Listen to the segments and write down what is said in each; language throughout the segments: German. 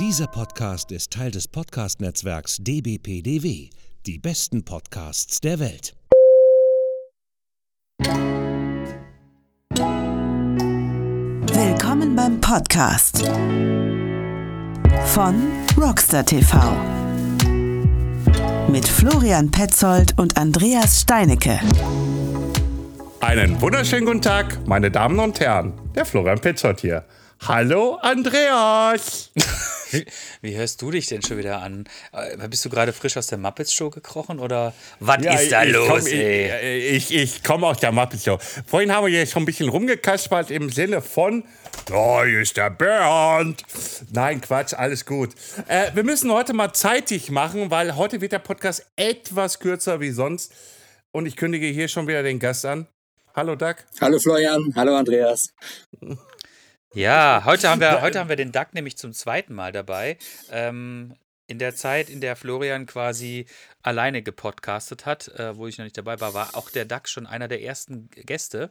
Dieser Podcast ist Teil des Podcast-Netzwerks dbpdw. Die besten Podcasts der Welt. Willkommen beim Podcast von Rockstar TV mit Florian Petzold und Andreas Steinecke. Einen wunderschönen guten Tag, meine Damen und Herren. Der Florian Petzold hier. Hallo Andreas. Wie, wie, hörst du dich denn schon wieder an? Äh, bist du gerade frisch aus der Muppets Show gekrochen oder was ja, ist da ich los? Komm, ich, ich, ich komme aus der Muppets Show. Vorhin haben wir hier schon ein bisschen rumgekaspert im Sinne von, da oh, ist der Bernd. Nein, Quatsch, alles gut. Äh, wir müssen heute mal zeitig machen, weil heute wird der Podcast etwas kürzer wie sonst. Und ich kündige hier schon wieder den Gast an. Hallo Doug. Hallo Florian, hallo Andreas. Ja, heute haben wir, heute haben wir den Duck nämlich zum zweiten Mal dabei. Ähm, in der Zeit, in der Florian quasi alleine gepodcastet hat, äh, wo ich noch nicht dabei war, war auch der Duck schon einer der ersten Gäste.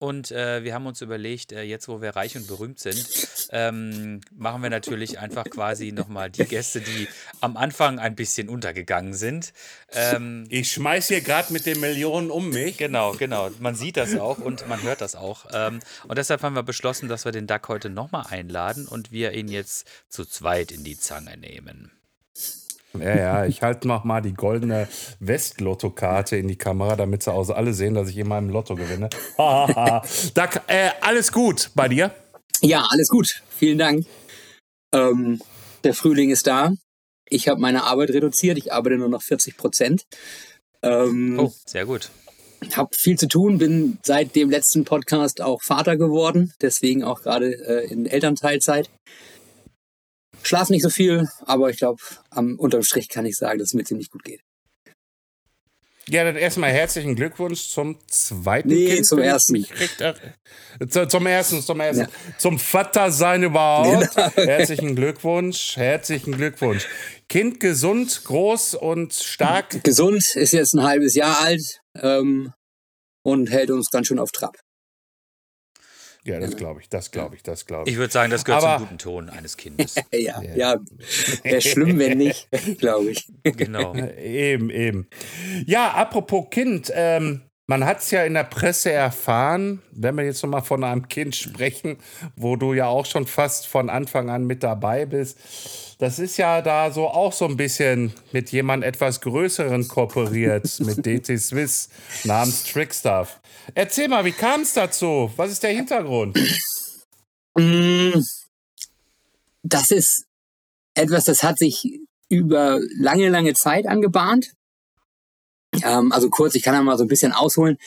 Und äh, wir haben uns überlegt, äh, jetzt wo wir reich und berühmt sind, ähm, machen wir natürlich einfach quasi nochmal die Gäste, die am Anfang ein bisschen untergegangen sind. Ähm, ich schmeiß hier gerade mit den Millionen um mich. Genau, genau. Man sieht das auch und man hört das auch. Ähm, und deshalb haben wir beschlossen, dass wir den Duck heute nochmal einladen und wir ihn jetzt zu zweit in die Zange nehmen. Ja, ja, ich halte noch mal die goldene West-Lotto-Karte in die Kamera, damit sie aus alle sehen, dass ich immer im Lotto gewinne. da, äh, alles gut bei dir? Ja, alles gut. Vielen Dank. Ähm, der Frühling ist da. Ich habe meine Arbeit reduziert. Ich arbeite nur noch 40 Prozent. Ähm, oh, sehr gut. Habe viel zu tun, bin seit dem letzten Podcast auch Vater geworden, deswegen auch gerade äh, in Elternteilzeit. Schlaf nicht so viel, aber ich glaube, am unterm Strich kann ich sagen, dass es mir ziemlich gut geht. Ja, dann erstmal herzlichen Glückwunsch zum zweiten nee, Kind. zum ersten. Zum ersten, zum ersten. Ja. Zum Vater sein überhaupt. Genau. Herzlichen Glückwunsch, herzlichen Glückwunsch. Kind gesund, groß und stark. Gesund, ist jetzt ein halbes Jahr alt ähm, und hält uns ganz schön auf Trab. Ja, das glaube ich, das glaube ich, das glaube ich. Ich würde sagen, das gehört Aber, zum guten Ton eines Kindes. ja, ja, wäre schlimm, wenn nicht, glaube ich. Genau. eben, eben. Ja, apropos Kind, ähm, man hat es ja in der Presse erfahren, wenn wir jetzt nochmal von einem Kind sprechen, wo du ja auch schon fast von Anfang an mit dabei bist. Das ist ja da so auch so ein bisschen mit jemand etwas Größeren kooperiert, mit DT Swiss namens Trickstuff. Erzähl mal, wie kam es dazu? Was ist der Hintergrund? Mm, das ist etwas, das hat sich über lange, lange Zeit angebahnt. Ähm, also kurz, ich kann ja mal so ein bisschen ausholen.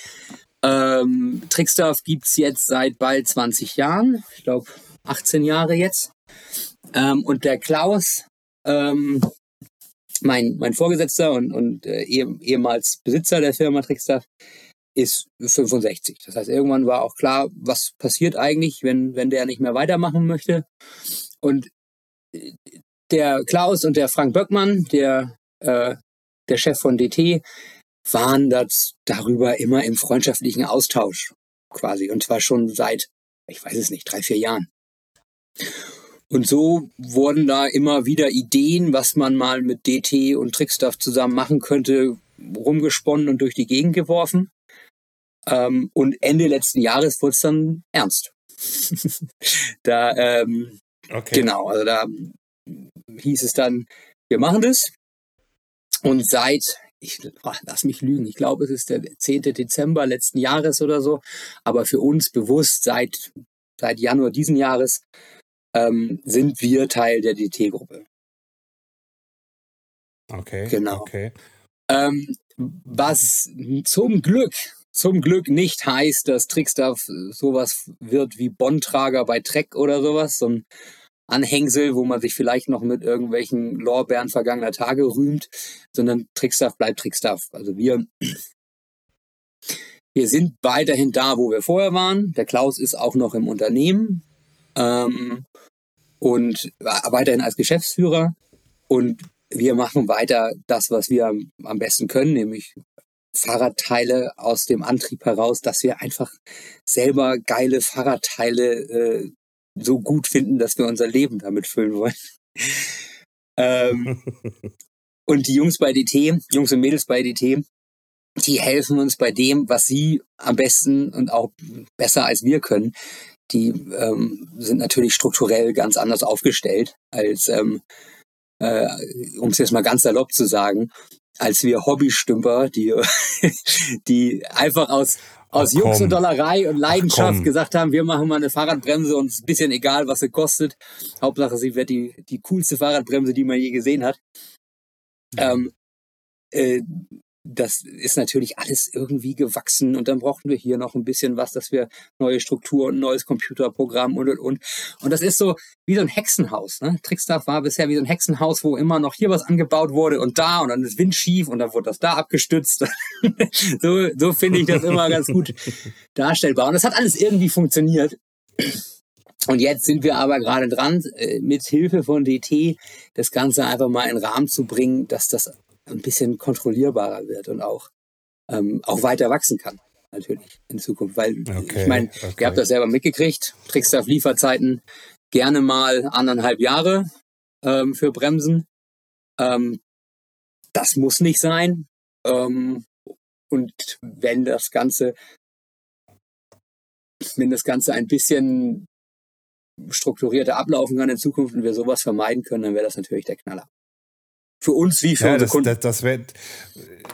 Ähm, Trickstuff gibt es jetzt seit bald 20 Jahren. Ich glaube 18 Jahre jetzt. Ähm, und der Klaus, ähm, mein, mein Vorgesetzter und, und äh, ehemals Besitzer der Firma Trickstuff, ist 65. Das heißt, irgendwann war auch klar, was passiert eigentlich, wenn, wenn der nicht mehr weitermachen möchte. Und äh, der Klaus und der Frank Böckmann, der, äh, der Chef von DT, waren das darüber immer im freundschaftlichen Austausch quasi. Und zwar schon seit, ich weiß es nicht, drei, vier Jahren. Und so wurden da immer wieder Ideen, was man mal mit DT und Trickstuff zusammen machen könnte, rumgesponnen und durch die Gegend geworfen. Ähm, und Ende letzten Jahres wurde es dann ernst. da, ähm, okay. genau, also da hieß es dann, wir machen das. Und seit, ich ach, lass mich lügen, ich glaube, es ist der 10. Dezember letzten Jahres oder so, aber für uns bewusst seit, seit Januar diesen Jahres ähm, sind wir Teil der DT-Gruppe. Okay. Genau. Okay. Ähm, was zum Glück, zum Glück nicht heißt, dass Trickstuff sowas wird wie Bondtrager bei Trek oder sowas, so ein Anhängsel, wo man sich vielleicht noch mit irgendwelchen Lorbeeren vergangener Tage rühmt, sondern Trickstuff bleibt Trickstuff. Also wir, wir sind weiterhin da, wo wir vorher waren. Der Klaus ist auch noch im Unternehmen ähm, und weiterhin als Geschäftsführer. Und wir machen weiter das, was wir am besten können, nämlich Fahrradteile aus dem Antrieb heraus, dass wir einfach selber geile Fahrradteile äh, so gut finden, dass wir unser Leben damit füllen wollen. ähm, und die Jungs bei DT, Jungs und Mädels bei DT, die helfen uns bei dem, was sie am besten und auch besser als wir können. Die ähm, sind natürlich strukturell ganz anders aufgestellt als, ähm, äh, um es jetzt mal ganz salopp zu sagen, als wir Hobbystümper, die, die einfach aus, aus Ach, Jux und Dollerei und Leidenschaft komm. gesagt haben, wir machen mal eine Fahrradbremse und es ist ein bisschen egal, was sie kostet. Hauptsache, sie wird die, die coolste Fahrradbremse, die man je gesehen hat. Ähm, äh, das ist natürlich alles irgendwie gewachsen und dann brauchten wir hier noch ein bisschen was, dass wir neue Struktur und ein neues Computerprogramm und und und. Und das ist so wie so ein Hexenhaus. Ne? Trickstaff war bisher wie so ein Hexenhaus, wo immer noch hier was angebaut wurde und da und dann ist Wind schief und dann wurde das da abgestützt. so so finde ich das immer ganz gut darstellbar. Und das hat alles irgendwie funktioniert. Und jetzt sind wir aber gerade dran, äh, mit Hilfe von DT das Ganze einfach mal in Rahmen zu bringen, dass das ein bisschen kontrollierbarer wird und auch, ähm, auch weiter wachsen kann, natürlich in Zukunft. Weil Okay, ich meine, okay. ihr habt das selber mitgekriegt, Trickstaff Lieferzeiten gerne mal anderthalb Jahre ähm, für Bremsen. Ähm, das muss nicht sein. Ähm, und wenn das Ganze, wenn das Ganze ein bisschen strukturierter ablaufen kann in Zukunft und wir sowas vermeiden können, dann wäre das natürlich der Knaller. Für uns wie für Ja, das, Kunden. das, das wird,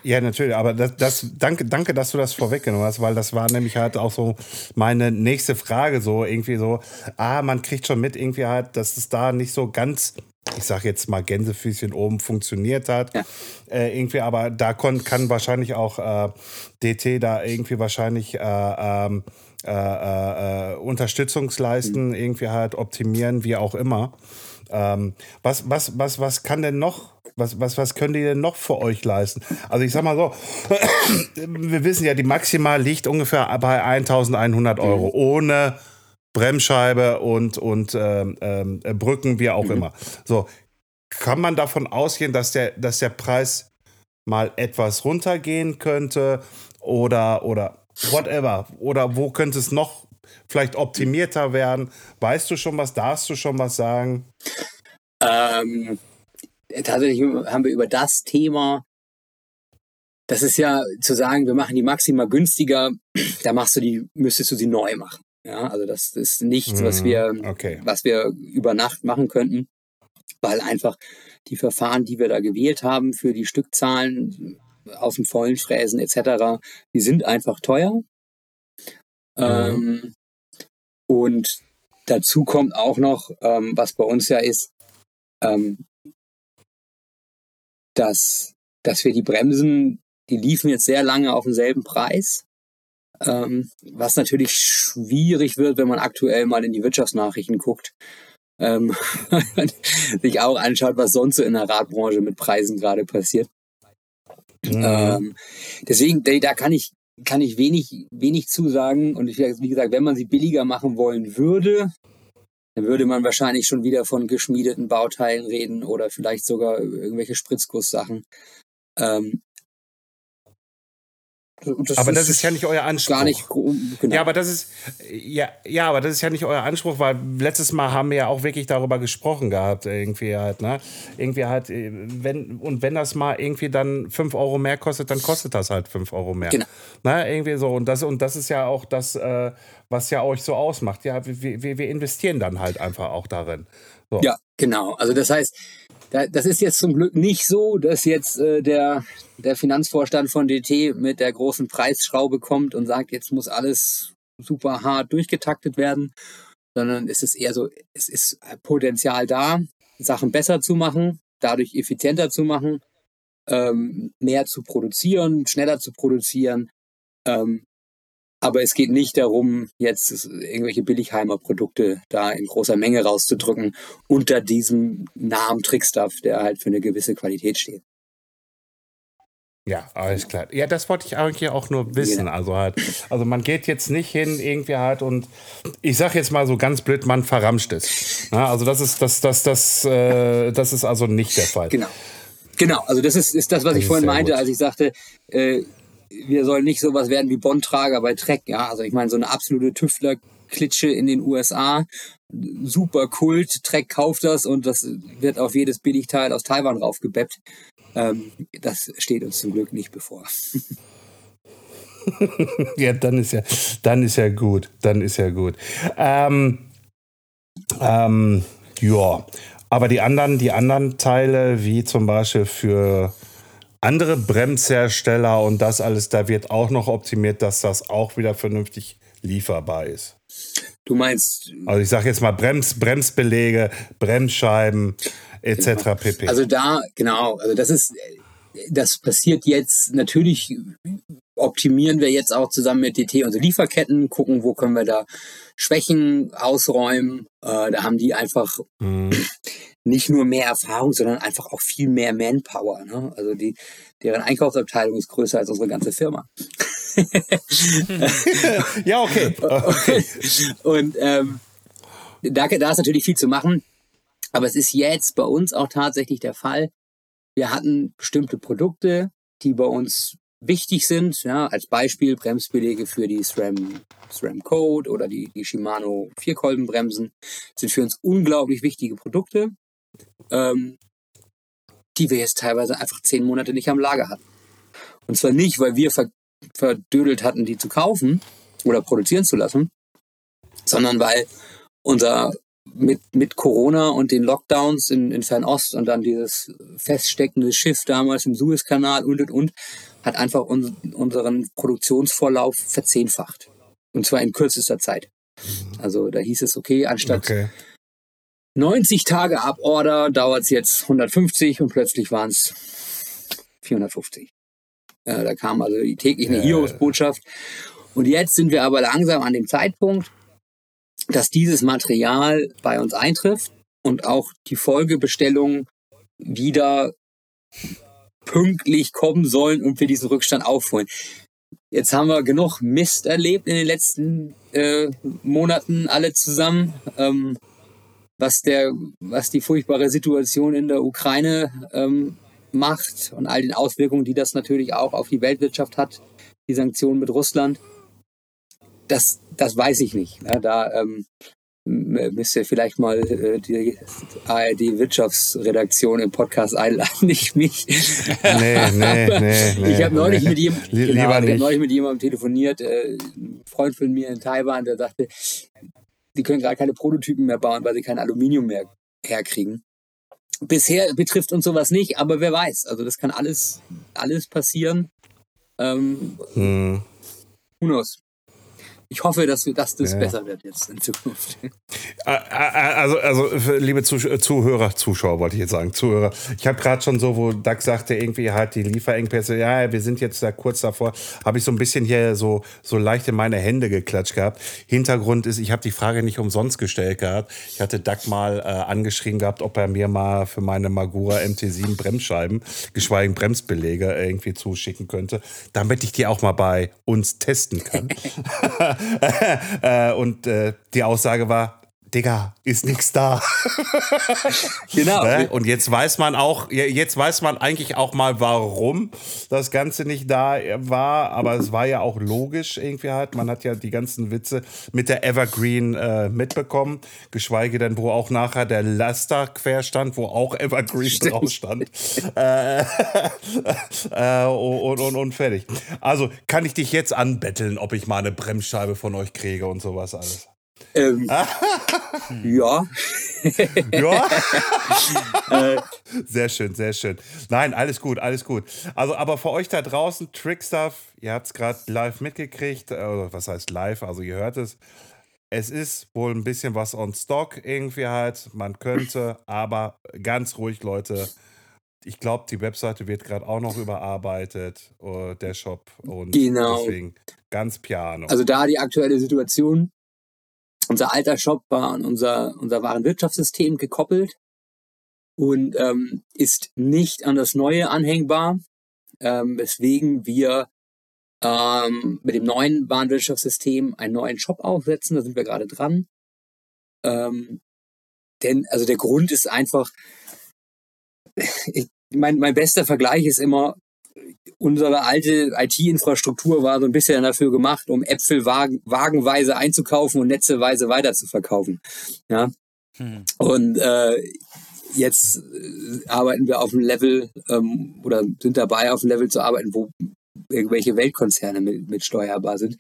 ja, natürlich, aber das, das, danke, danke, dass du das vorweggenommen hast, weil das war nämlich halt auch so meine nächste Frage, so irgendwie so, ah, man kriegt schon mit irgendwie halt, dass es da nicht so ganz, ich sag jetzt mal Gänsefüßchen oben funktioniert hat, Ja. äh, irgendwie, aber da kon, kann wahrscheinlich auch äh, DT da irgendwie wahrscheinlich äh, ähm, äh, äh, äh, Unterstützungsleisten irgendwie halt optimieren, wie auch immer. Ähm, was, was, was, was kann denn noch, was, was, was können die denn noch für euch leisten? Also ich sag mal so, wir wissen ja, die Maximal liegt ungefähr bei 1100 Euro, ohne Bremsscheibe und, und ähm, ähm, Brücken, wie auch immer. So, kann man davon ausgehen, dass der, dass der Preis mal etwas runtergehen könnte oder, oder whatever? Oder wo könnte es noch vielleicht optimierter werden? Weißt du schon was? Darfst du schon was sagen? Ähm, tatsächlich haben wir über das Thema, das ist ja zu sagen, wir machen die Maxima günstiger, da machst du die, müsstest du sie neu machen. Ja, also das ist nichts, was Mhm, wir, okay. was wir über Nacht machen könnten, weil einfach die Verfahren, die wir da gewählt haben für die Stückzahlen aus dem vollen Fräsen etc., die sind einfach teuer. Ähm, und dazu kommt auch noch, ähm, was bei uns ja ist, ähm, dass, dass wir die Bremsen, die liefen jetzt sehr lange auf demselben Preis. Ähm, was natürlich schwierig wird, wenn man aktuell mal in die Wirtschaftsnachrichten guckt. Ähm, sich auch anschaut, was sonst so in der Radbranche mit Preisen gerade passiert. Mhm. Ähm, deswegen, da, kann ich, kann ich wenig, wenig zusagen. Und ich, wie gesagt, wenn man sie billiger machen wollen würde, dann würde man wahrscheinlich schon wieder von geschmiedeten Bauteilen reden oder vielleicht sogar irgendwelche Spritzgusssachen. Ähm, aber das ist ja nicht euer Anspruch. gar nicht genau. Ja, aber das ist ja, ja, aber das ist ja nicht euer Anspruch, weil letztes Mal haben wir ja auch wirklich darüber gesprochen gehabt, irgendwie halt, ne? Irgendwie halt, äh, wenn, und wenn das mal irgendwie dann 5 Euro mehr kostet, dann kostet das halt 5 Euro mehr. Genau. Ne? Irgendwie so. Und das, und das ist ja auch das, äh, was ja euch so ausmacht. Ja, wir, wir, wir investieren dann halt einfach auch darin. So. Ja, genau. Also das heißt, da, das ist jetzt zum Glück nicht so, dass jetzt äh, der, der Finanzvorstand von DT mit der großen Preisschraube kommt und sagt, jetzt muss alles super hart durchgetaktet werden, sondern es ist eher so, es ist Potenzial da, Sachen besser zu machen, dadurch effizienter zu machen, ähm, mehr zu produzieren, schneller zu produzieren. Ähm, aber es geht nicht darum, jetzt irgendwelche Billigheimer Produkte da in großer Menge rauszudrücken unter diesem Namen Trickstuff, der halt für eine gewisse Qualität steht. Ja, alles klar. Ja, das wollte ich eigentlich auch nur wissen. Genau. Also halt, also man geht jetzt nicht hin irgendwie halt und ich sag jetzt mal so ganz blöd, man verramscht es. Na, also das ist das, das, das, äh, das ist also nicht der Fall. Genau. Genau, also das ist, ist das, was Das ich vorhin meinte, gut. als ich sagte, äh, wir sollen nicht sowas werden wie Bondtrager bei Trek. Ja, also ich meine, so eine absolute Tüftler Klitsche in den USA. Super Kult, Trek kauft das und das wird auf jedes Billigteil aus Taiwan raufgebeppt. Ähm, das steht uns zum Glück nicht bevor. ja, dann ist ja, dann ist ja gut. Dann ist ja gut. Ähm, ähm, ja, aber die anderen, die anderen Teile, wie zum Beispiel für andere Bremshersteller und das alles, da wird auch noch optimiert, dass das auch wieder vernünftig lieferbar ist. Du meinst. Also ich sage jetzt mal Brems, Bremsbelege, Bremsscheiben etc. pp. Also da, genau, also das ist, das passiert jetzt natürlich optimieren wir jetzt auch zusammen mit DT unsere Lieferketten, gucken, wo können wir da Schwächen ausräumen. Äh, da haben die einfach mhm. Nicht nur mehr Erfahrung, sondern einfach auch viel mehr Manpower. Ne? Also die, deren Einkaufsabteilung ist größer als unsere ganze Firma. ja, okay. okay. Und ähm, da, da ist natürlich viel zu machen. Aber es ist jetzt bei uns auch tatsächlich der Fall. Wir hatten bestimmte Produkte, die bei uns wichtig sind. Ja, als Beispiel Bremsbelege für die SRAM, SRAM Code oder die, die Shimano Vierkolbenbremsen sind für uns unglaublich wichtige Produkte, ähm, die wir jetzt teilweise einfach zehn Monate nicht am Lager hatten. Und zwar nicht, weil wir ver verdödelt hatten, die zu kaufen oder produzieren zu lassen, sondern weil unser mit, mit Corona und den Lockdowns in, in Fernost und dann dieses feststeckende Schiff damals im Suezkanal und und und hat einfach un unseren Produktionsvorlauf verzehnfacht. Und zwar in kürzester Zeit. Also da hieß es, okay, anstatt okay. 90 Tage ab Order dauert es jetzt 150 und plötzlich waren es 450. Äh, da kam also die tägliche eine Heroes-Botschaft. Und jetzt sind wir aber langsam an dem Zeitpunkt, dass dieses Material bei uns eintrifft und auch die Folgebestellungen wieder pünktlich kommen sollen und wir diesen Rückstand aufholen. Jetzt haben wir genug Mist erlebt in den letzten äh, Monaten alle zusammen, ähm, was der, was die furchtbare Situation in der Ukraine ähm, macht und all den Auswirkungen, die das natürlich auch auf die Weltwirtschaft hat, die Sanktionen mit Russland. Das, das weiß ich nicht. Ne? Da ähm, müsst ihr vielleicht mal äh, die ARD-Wirtschaftsredaktion im Podcast einladen, nicht mich. Nee, nee, nee, nee. Ich habe neulich, nee. mit genau, hab neulich mit jemandem telefoniert, äh, ein Freund von mir in Taiwan, der sagte, die können gerade keine Prototypen mehr bauen, weil sie kein Aluminium mehr herkriegen. Bisher betrifft uns sowas nicht, aber wer weiß. Also das kann alles, alles passieren. Ähm, hm. Who knows? Ich hoffe, dass, dass das ja. besser wird jetzt in Zukunft. Also, also liebe Zuhörer, Zuschauer wollte ich jetzt sagen, Zuhörer. Ich habe gerade schon so, wo Doug sagte, irgendwie halt die Lieferengpässe, ja, wir sind jetzt da kurz davor, habe ich so ein bisschen hier so, so leicht in meine Hände geklatscht gehabt. Hintergrund ist, ich habe die Frage nicht umsonst gestellt gehabt. Ich hatte Doug mal äh, angeschrieben gehabt, ob er mir mal für meine Magura MT7 Bremsscheiben, geschweige Bremsbelege irgendwie zuschicken könnte, damit ich die auch mal bei uns testen kann. äh, und äh, die Aussage war, Digga, ist nichts da. genau. Ne? Und jetzt weiß man auch, jetzt weiß man eigentlich auch mal, warum das Ganze nicht da war. Aber es war ja auch logisch irgendwie halt. Man hat ja die ganzen Witze mit der Evergreen äh, mitbekommen. Geschweige denn, wo auch nachher der Laster quer stand, wo auch Evergreen drauf stand. äh, äh, und, und, und fertig. Also kann ich dich jetzt anbetteln, ob ich mal eine Bremsscheibe von euch kriege und sowas alles. Ähm, ja. ja. Äh. sehr schön, sehr schön. Nein, alles gut, alles gut. Also, aber für euch da draußen, Trickstuff, ihr habt es gerade live mitgekriegt, oder was heißt live, also ihr hört es. Es ist wohl ein bisschen was on stock irgendwie halt. Man könnte, aber ganz ruhig, Leute. Ich glaube, die Webseite wird gerade auch noch überarbeitet, äh, der Shop. Und genau. deswegen ganz piano. Also da die aktuelle Situation unser alter Shop war an unser, unser Warenwirtschaftssystem gekoppelt und ähm, ist nicht an das neue anhängbar, ähm, weswegen wir ähm, mit dem neuen Warenwirtschaftssystem einen neuen Shop aufsetzen. Da sind wir gerade dran. Ähm, denn, also der Grund ist einfach, ich, mein, mein bester Vergleich ist immer, unsere alte IT-Infrastruktur war so ein bisschen dafür gemacht, um Äpfel wagen, wagenweise einzukaufen und netzeweise weiter zu verkaufen. Ja. Hm. Und äh, jetzt äh, arbeiten wir auf einem Level ähm, oder sind dabei, auf einem Level zu arbeiten, wo irgendwelche Weltkonzerne mit, mit steuerbar sind.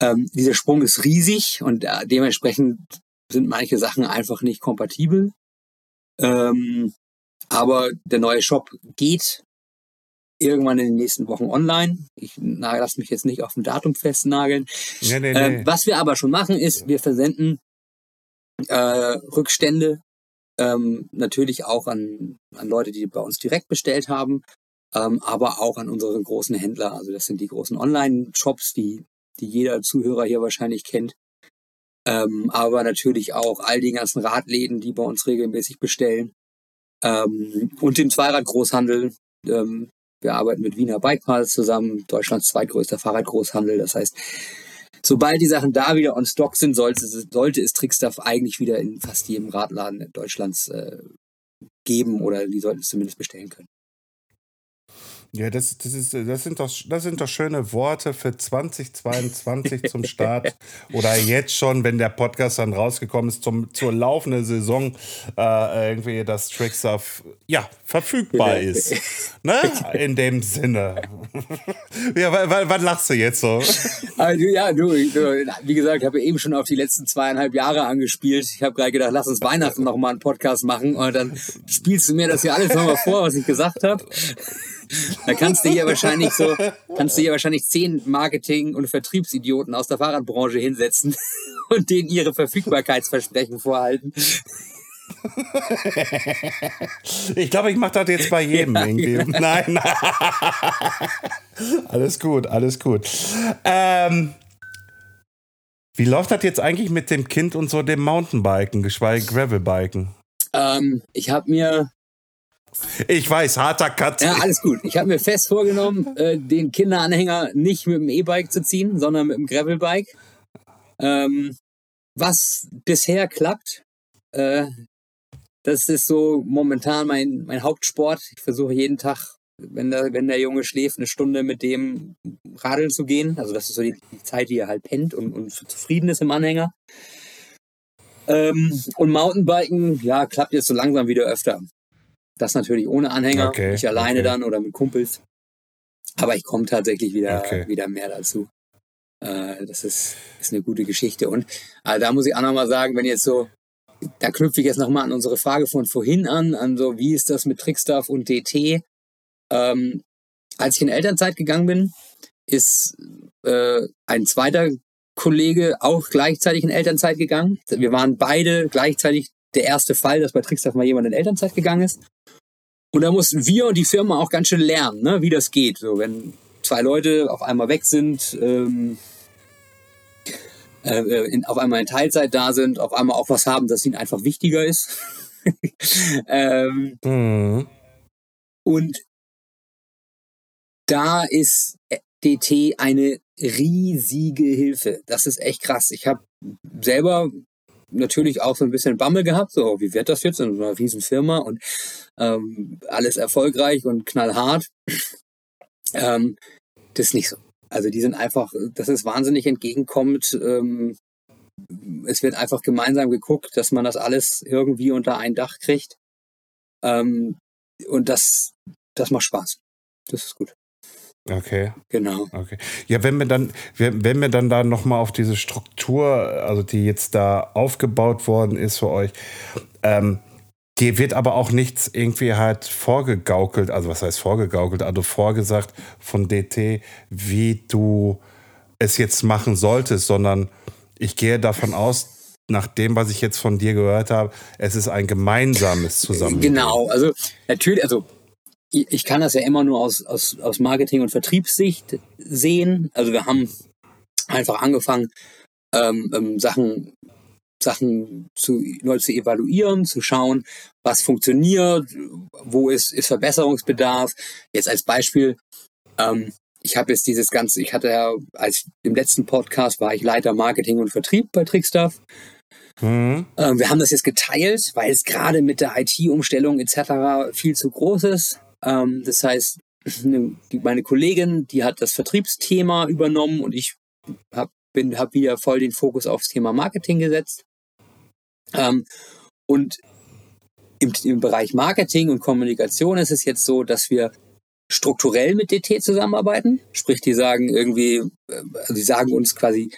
Ähm, dieser Sprung ist riesig und äh, dementsprechend sind manche Sachen einfach nicht kompatibel. Ähm, aber der neue Shop geht irgendwann in den nächsten Wochen online. Ich lasse mich jetzt nicht auf ein Datum festnageln. Nee, nee, ähm, nee. was wir aber schon machen, ist, wir versenden äh, Rückstände ähm, natürlich auch an, an Leute, die bei uns direkt bestellt haben, ähm, aber auch an unsere großen Händler. Also das sind die großen Online-Shops, die, die jeder Zuhörer hier wahrscheinlich kennt. Ähm, aber natürlich auch all die ganzen Radläden, die bei uns regelmäßig bestellen. Ähm, und den Zweirad-Großhandel, ähm, wir arbeiten mit Wiener Bikeparts zusammen, Deutschlands zweitgrößter Fahrradgroßhandel. Das heißt, sobald die Sachen da wieder on stock sind, sollte, sollte es Trickstuff eigentlich wieder in fast jedem Radladen Deutschlands äh, geben oder die sollten es zumindest bestellen können. Ja, das, das, ist, das, sind doch, das sind doch schöne Worte für 2022 zum Start. Oder jetzt schon, wenn der Podcast dann rausgekommen ist, zum, zur laufenden Saison, äh, irgendwie das Trickstuff ja, verfügbar ist. Ne? In dem Sinne. ja, wann lachst du jetzt so? Also, ja, du, du, wie gesagt, ich habe eben schon auf die letzten zweieinhalb Jahre angespielt. Ich habe gerade gedacht, lass uns Weihnachten noch mal einen Podcast machen und dann spielst du mir das hier alles nochmal vor, was ich gesagt habe. Da kannst du hier wahrscheinlich so, kannst du hier wahrscheinlich zehn Marketing- und Vertriebsidioten aus der Fahrradbranche hinsetzen und denen ihre Verfügbarkeitsversprechen vorhalten. Ich glaube, ich mache das jetzt bei jedem ja, irgendwie. Ja. Nein, alles gut, alles gut. Ähm, wie läuft das jetzt eigentlich mit dem Kind und so dem Mountainbiken, geschweige Gravelbiken? Ähm, ich habe mir ich weiß, harter Cut. Ja, alles gut. Ich habe mir fest vorgenommen, äh, den Kinderanhänger nicht mit dem E-Bike zu ziehen, sondern mit dem Gravelbike. Ähm, was bisher klappt, äh, das ist so momentan mein, mein Hauptsport. Ich versuche jeden Tag, wenn der, wenn der Junge schläft, eine Stunde mit dem radeln zu gehen. Also das ist so die, die Zeit, die er halt pennt und, und zufrieden ist im Anhänger. Ähm, und Mountainbiken, ja, klappt jetzt so langsam wieder öfter. Das natürlich ohne Anhänger, okay, nicht alleine okay. dann oder mit Kumpels. Aber ich komme tatsächlich wieder, okay. wieder mehr dazu. Äh, das ist, ist eine gute Geschichte. Und äh, da muss ich auch nochmal sagen, wenn jetzt so, da knüpfe ich jetzt nochmal an unsere Frage von vorhin an, an so, wie ist das mit Trickstuff und DT? Ähm, als ich in Elternzeit gegangen bin, ist äh, ein zweiter Kollege auch gleichzeitig in Elternzeit gegangen. Wir waren beide gleichzeitig der erste Fall, dass bei Trickstuff mal jemand in Elternzeit gegangen ist. Und da mussten wir und die Firma auch ganz schön lernen, ne, wie das geht. So, wenn zwei Leute auf einmal weg sind, ähm, äh, in, auf einmal in Teilzeit da sind, auf einmal auch was haben, das ihnen einfach wichtiger ist. ähm, mhm. Und da ist DT eine riesige Hilfe. Das ist echt krass. Ich habe selber natürlich auch so ein bisschen Bammel gehabt, so wie wird das jetzt in so einer riesen Firma und ähm, alles erfolgreich und knallhart. Ähm, das ist nicht so. Also die sind einfach, das ist wahnsinnig entgegenkommend. Ähm, es wird einfach gemeinsam geguckt, dass man das alles irgendwie unter ein Dach kriegt. Ähm, und das, das macht Spaß. Das ist gut. Okay. Genau. Okay. Ja, wenn wir dann, wenn wir dann da nochmal auf diese Struktur, also die jetzt da aufgebaut worden ist für euch, ähm, dir wird aber auch nichts irgendwie halt vorgegaukelt, also was heißt vorgegaukelt, also vorgesagt von DT, wie du es jetzt machen solltest, sondern ich gehe davon aus, nach dem, was ich jetzt von dir gehört habe, es ist ein gemeinsames Zusammenleben. Genau, also natürlich, also ich kann das ja immer nur aus, aus, aus Marketing- und Vertriebssicht sehen. Also wir haben einfach angefangen, ähm, ähm, Sachen, Sachen zu, neu zu evaluieren, zu schauen, was funktioniert, wo ist, ist Verbesserungsbedarf. Jetzt als Beispiel, ähm, ich habe jetzt dieses ganze, ich hatte ja, als im letzten Podcast war ich Leiter Marketing und Vertrieb bei Trickstuff. Mhm. Ähm, wir haben das jetzt geteilt, weil es gerade mit der IT-Umstellung etc. viel zu groß ist. Ähm, das heißt, meine Kollegin, die hat das Vertriebsthema übernommen und ich habe hab wieder voll den Fokus aufs Thema Marketing gesetzt. Ähm, und im, im Bereich Marketing und Kommunikation ist es jetzt so, dass wir strukturell mit DT zusammenarbeiten. Sprich, die sagen irgendwie, äh, also die sagen uns quasi,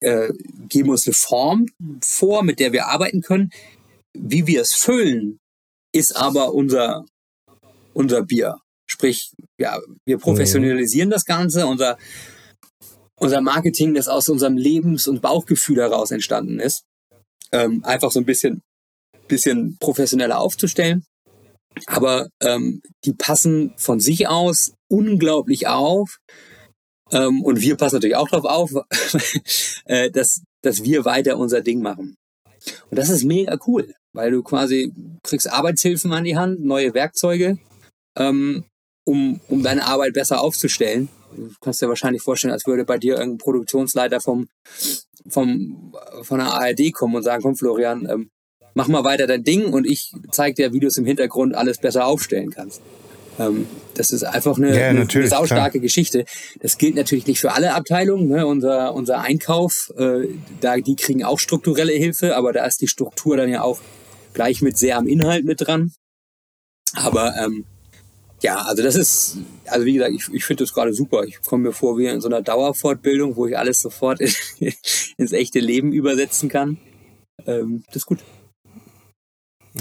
äh, geben uns eine Form vor, mit der wir arbeiten können. Wie wir es füllen, ist aber unser, unser Bier. Sprich, ja, wir professionalisieren mhm. das Ganze. Unser, unser Marketing, das aus unserem Lebens- und Bauchgefühl heraus entstanden ist, ähm, einfach so ein bisschen, bisschen professioneller aufzustellen. Aber ähm, die passen von sich aus unglaublich auf. Ähm, und wir passen natürlich auch darauf auf, äh, dass, dass wir weiter unser Ding machen. Und das ist mega cool, weil du quasi kriegst Arbeitshilfen an die Hand, neue Werkzeuge, ähm, um, um deine Arbeit besser aufzustellen. Du kannst dir wahrscheinlich vorstellen, als würde bei dir irgendein Produktionsleiter vom, vom, von der ARD kommen und sagen, komm Florian, ähm, mach mal weiter dein Ding und ich zeige dir, wie du es im Hintergrund alles besser aufstellen kannst. Ähm, das ist einfach eine, ja, eine, eine saustarke klar. Geschichte. Das gilt natürlich nicht für alle Abteilungen. Ne? Unser, unser Einkauf, äh, da, die kriegen auch strukturelle Hilfe, aber da ist die Struktur dann ja auch gleich mit sehr am Inhalt mit dran. Aber ähm, ja, also das ist, also wie gesagt, ich, ich finde das gerade super. Ich komme mir vor wie in so einer Dauerfortbildung, wo ich alles sofort in, ins echte Leben übersetzen kann. Ähm, das ist gut.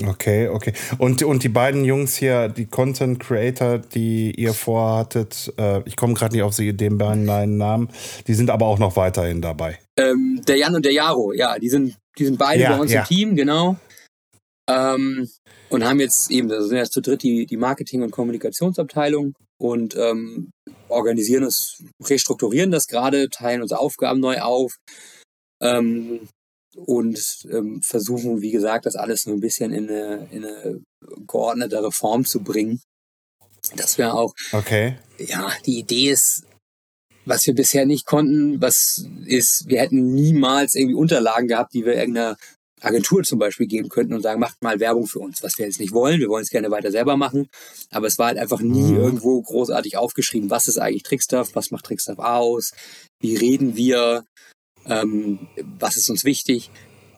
Okay, okay. Und, und die beiden Jungs hier, die Content Creator, die ihr vorhattet, äh, ich komme gerade nicht auf sie, den beiden Namen, die sind aber auch noch weiterhin dabei. Ähm, der Jan und der Jaro, ja, die sind, die sind beide ja, bei uns ja. im Team, genau. Ähm, und haben jetzt eben, das sind jetzt zu dritt die, die Marketing- und Kommunikationsabteilung und ähm, organisieren es, restrukturieren das gerade, teilen unsere Aufgaben neu auf. Ähm, und ähm, versuchen, wie gesagt, das alles nur ein bisschen in eine, in eine geordnetere Form zu bringen. Dass wir auch, okay. ja, die Idee ist, was wir bisher nicht konnten, was ist, wir hätten niemals irgendwie Unterlagen gehabt, die wir irgendeiner Agentur zum Beispiel geben könnten und sagen, macht mal Werbung für uns, was wir jetzt nicht wollen. Wir wollen es gerne weiter selber machen. Aber es war halt einfach nie mhm. irgendwo großartig aufgeschrieben, was ist eigentlich Trickstuff, was macht Trickstuff aus, wie reden wir, ähm, was ist uns wichtig,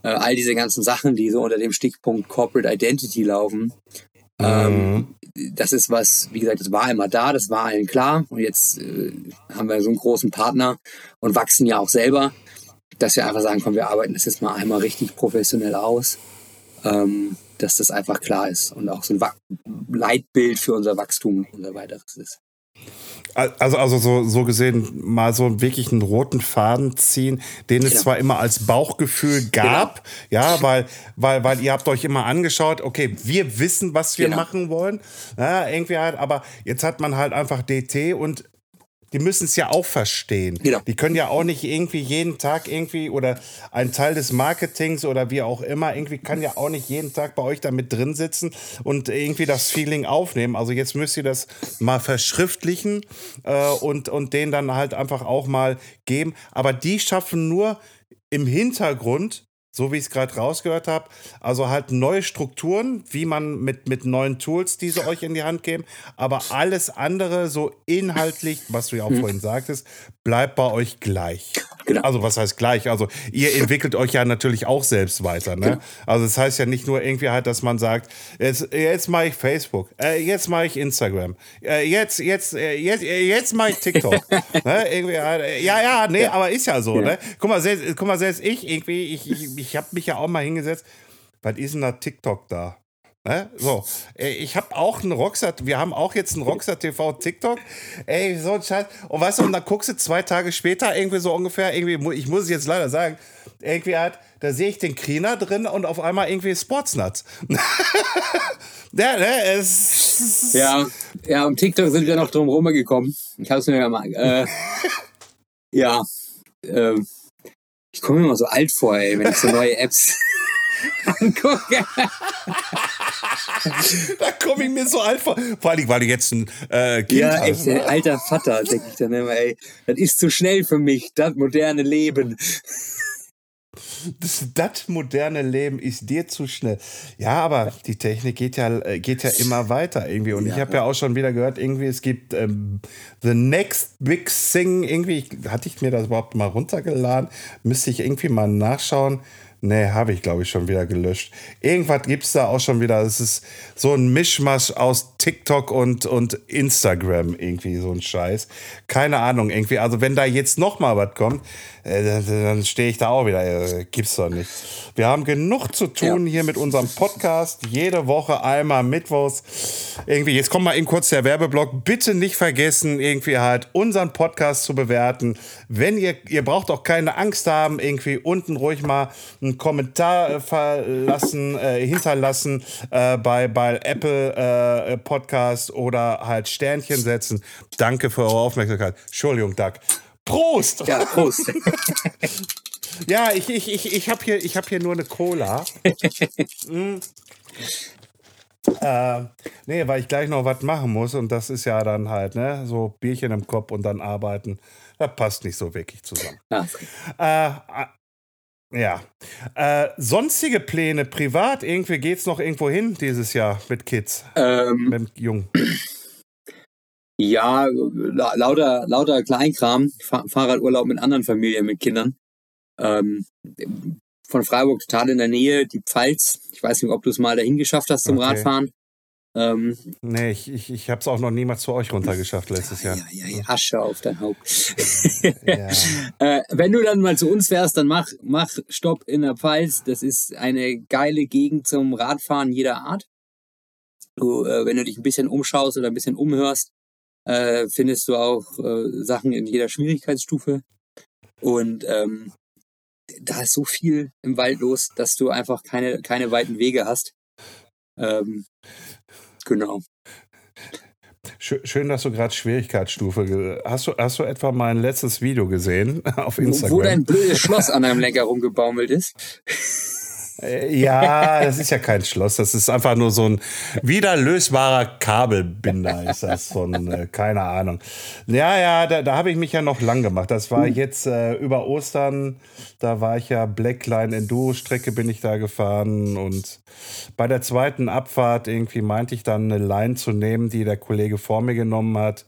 äh, all diese ganzen Sachen, die so unter dem Stichpunkt Corporate Identity laufen. Ähm, mhm. das ist was, wie gesagt, das war immer da, das war allen klar. Und jetzt äh, haben wir so einen großen Partner und wachsen ja auch selber, dass wir einfach sagen, komm, wir arbeiten das jetzt mal einmal richtig professionell aus, ähm, dass das einfach klar ist und auch so ein Leitbild für unser Wachstum und so weiter ist. Also, also so, so gesehen mal so wirklich einen roten Faden ziehen, den es ja. zwar immer als Bauchgefühl gab, genau. ja, weil, weil, weil ihr habt euch immer angeschaut, okay, wir wissen, was wir genau. machen wollen, ja, irgendwie halt, aber jetzt hat man halt einfach DT und die müssen es ja auch verstehen. Genau. Die können ja auch nicht irgendwie jeden Tag irgendwie oder ein Teil des Marketings oder wie auch immer, irgendwie kann ja auch nicht jeden Tag bei euch da mit drin sitzen und irgendwie das Feeling aufnehmen. Also jetzt müsst ihr das mal verschriftlichen äh, und, und denen dann halt einfach auch mal geben. Aber die schaffen nur im Hintergrund so wie ich es gerade rausgehört habe. Also halt neue Strukturen, wie man mit, mit neuen Tools, die sie euch in die Hand geben. Aber alles andere, so inhaltlich, was du ja auch mhm. vorhin sagtest, bleibt bei euch gleich. Genau. Also was heißt gleich? Also ihr entwickelt euch ja natürlich auch selbst weiter. Ne? Genau. Also das heißt ja nicht nur irgendwie halt, dass man sagt, jetzt, jetzt mache ich Facebook, äh, jetzt mache ich Instagram, äh, jetzt, jetzt, äh, jetzt, äh, jetzt mache ich TikTok. ne? irgendwie halt, ja, ja, nee, ja. aber ist ja so. Ja. Ne? Guck mal, selbst, guck mal, selbst ich irgendwie, ich, ich, ich habe mich ja auch mal hingesetzt, was ist denn da TikTok da? Ne? So, ich habe auch einen Rockstar, wir haben auch jetzt einen Rockstar TV TikTok. Ey, so ein Scheiß. Und weißt du, und dann guckst du zwei Tage später irgendwie so ungefähr, irgendwie, ich muss es jetzt leider sagen, irgendwie halt, da sehe ich den Kriener drin und auf einmal irgendwie Sportsnuts. ja, ne, es, ja, ja, um TikTok sind wir noch drum rumgekommen. Ich habe es mir ja mal. Äh, ja, äh, ich komme mir immer so alt vor, ey, wenn ich so neue Apps angucke. da komme ich mir so alt vor. Vor allem, weil du jetzt ein äh, Kind Ja, echt, hast. alter Vater, denke ich dann immer, ey. Das ist zu schnell für mich, das moderne Leben. Das, das moderne Leben ist dir zu schnell. Ja, aber die Technik geht ja, äh, geht ja immer weiter irgendwie. Und ich habe ja auch schon wieder gehört, irgendwie, es gibt ähm, The Next Big Thing. Irgendwie, hatte ich mir das überhaupt mal runtergeladen? Müsste ich irgendwie mal nachschauen. Nee, habe ich, glaube ich, schon wieder gelöscht. Irgendwas gibt es da auch schon wieder. Es ist so ein Mischmasch aus TikTok und, und Instagram, irgendwie so ein Scheiß. Keine Ahnung, irgendwie. Also, wenn da jetzt noch mal was kommt, äh, dann, dann stehe ich da auch wieder. Äh, gibt's doch nicht. Wir haben genug zu tun Ja. hier mit unserem Podcast. Jede Woche einmal mittwochs. Irgendwie, jetzt kommt mal eben kurz der Werbeblock. Bitte nicht vergessen, irgendwie halt unseren Podcast zu bewerten. Wenn ihr, ihr braucht auch keine Angst haben, irgendwie unten ruhig mal einen Kommentar äh, verlassen, äh, hinterlassen äh, bei, bei Apple äh, Podcast oder halt Sternchen setzen. Danke für eure Aufmerksamkeit. Entschuldigung, Doug. Prost! Ja, Prost. Ja, ich, ich, ich, ich habe hier, ich hab hier nur eine Cola. mm. äh, nee, weil ich gleich noch was machen muss und das ist ja dann halt, ne, so Bierchen im Kopf und dann arbeiten. Das passt nicht so wirklich zusammen. Äh, ja. Äh, sonstige Pläne privat, irgendwie geht's noch irgendwo hin dieses Jahr mit Kids, Ähm, mit Jungen. ja, la lauter, lauter Kleinkram. Fa Fahrradurlaub mit anderen Familien, mit Kindern. Ähm, von Freiburg total in der Nähe, die Pfalz. Ich weiß nicht, ob du es mal dahin geschafft hast zum Okay. Radfahren. Ähm, Nee, ich, ich, ich hab's auch noch niemals zu euch runtergeschafft letztes Jahr. ja, ja, ja, Asche auf dein Haupt. Ja. Äh, wenn du dann mal zu uns fährst, dann mach, mach Stopp in der Pfalz. Das ist eine geile Gegend zum Radfahren jeder Art. Du, äh, wenn du dich ein bisschen umschaust oder ein bisschen umhörst, äh, findest du auch äh, Sachen in jeder Schwierigkeitsstufe. Und ähm, da ist so viel im Wald los, dass du einfach keine, keine weiten Wege hast. Ähm, genau. Schö- Schön, dass du gerade Schwierigkeitsstufe. Hast du, hast du etwa mein letztes Video gesehen auf Instagram? wo dein blödes Schloss an deinem Lenker rumgebaumelt ist. Äh, ja, das ist ja kein Schloss. Das ist einfach nur so ein wieder lösbarer Kabelbinder. Ist das so ein, äh, keine Ahnung. Ja, ja, da, da habe ich mich ja noch lang gemacht. Das war jetzt äh, über Ostern. Da war ich ja Blackline Enduro-Strecke bin ich da gefahren. Und bei der zweiten Abfahrt irgendwie meinte ich dann eine Line zu nehmen, die der Kollege vor mir genommen hat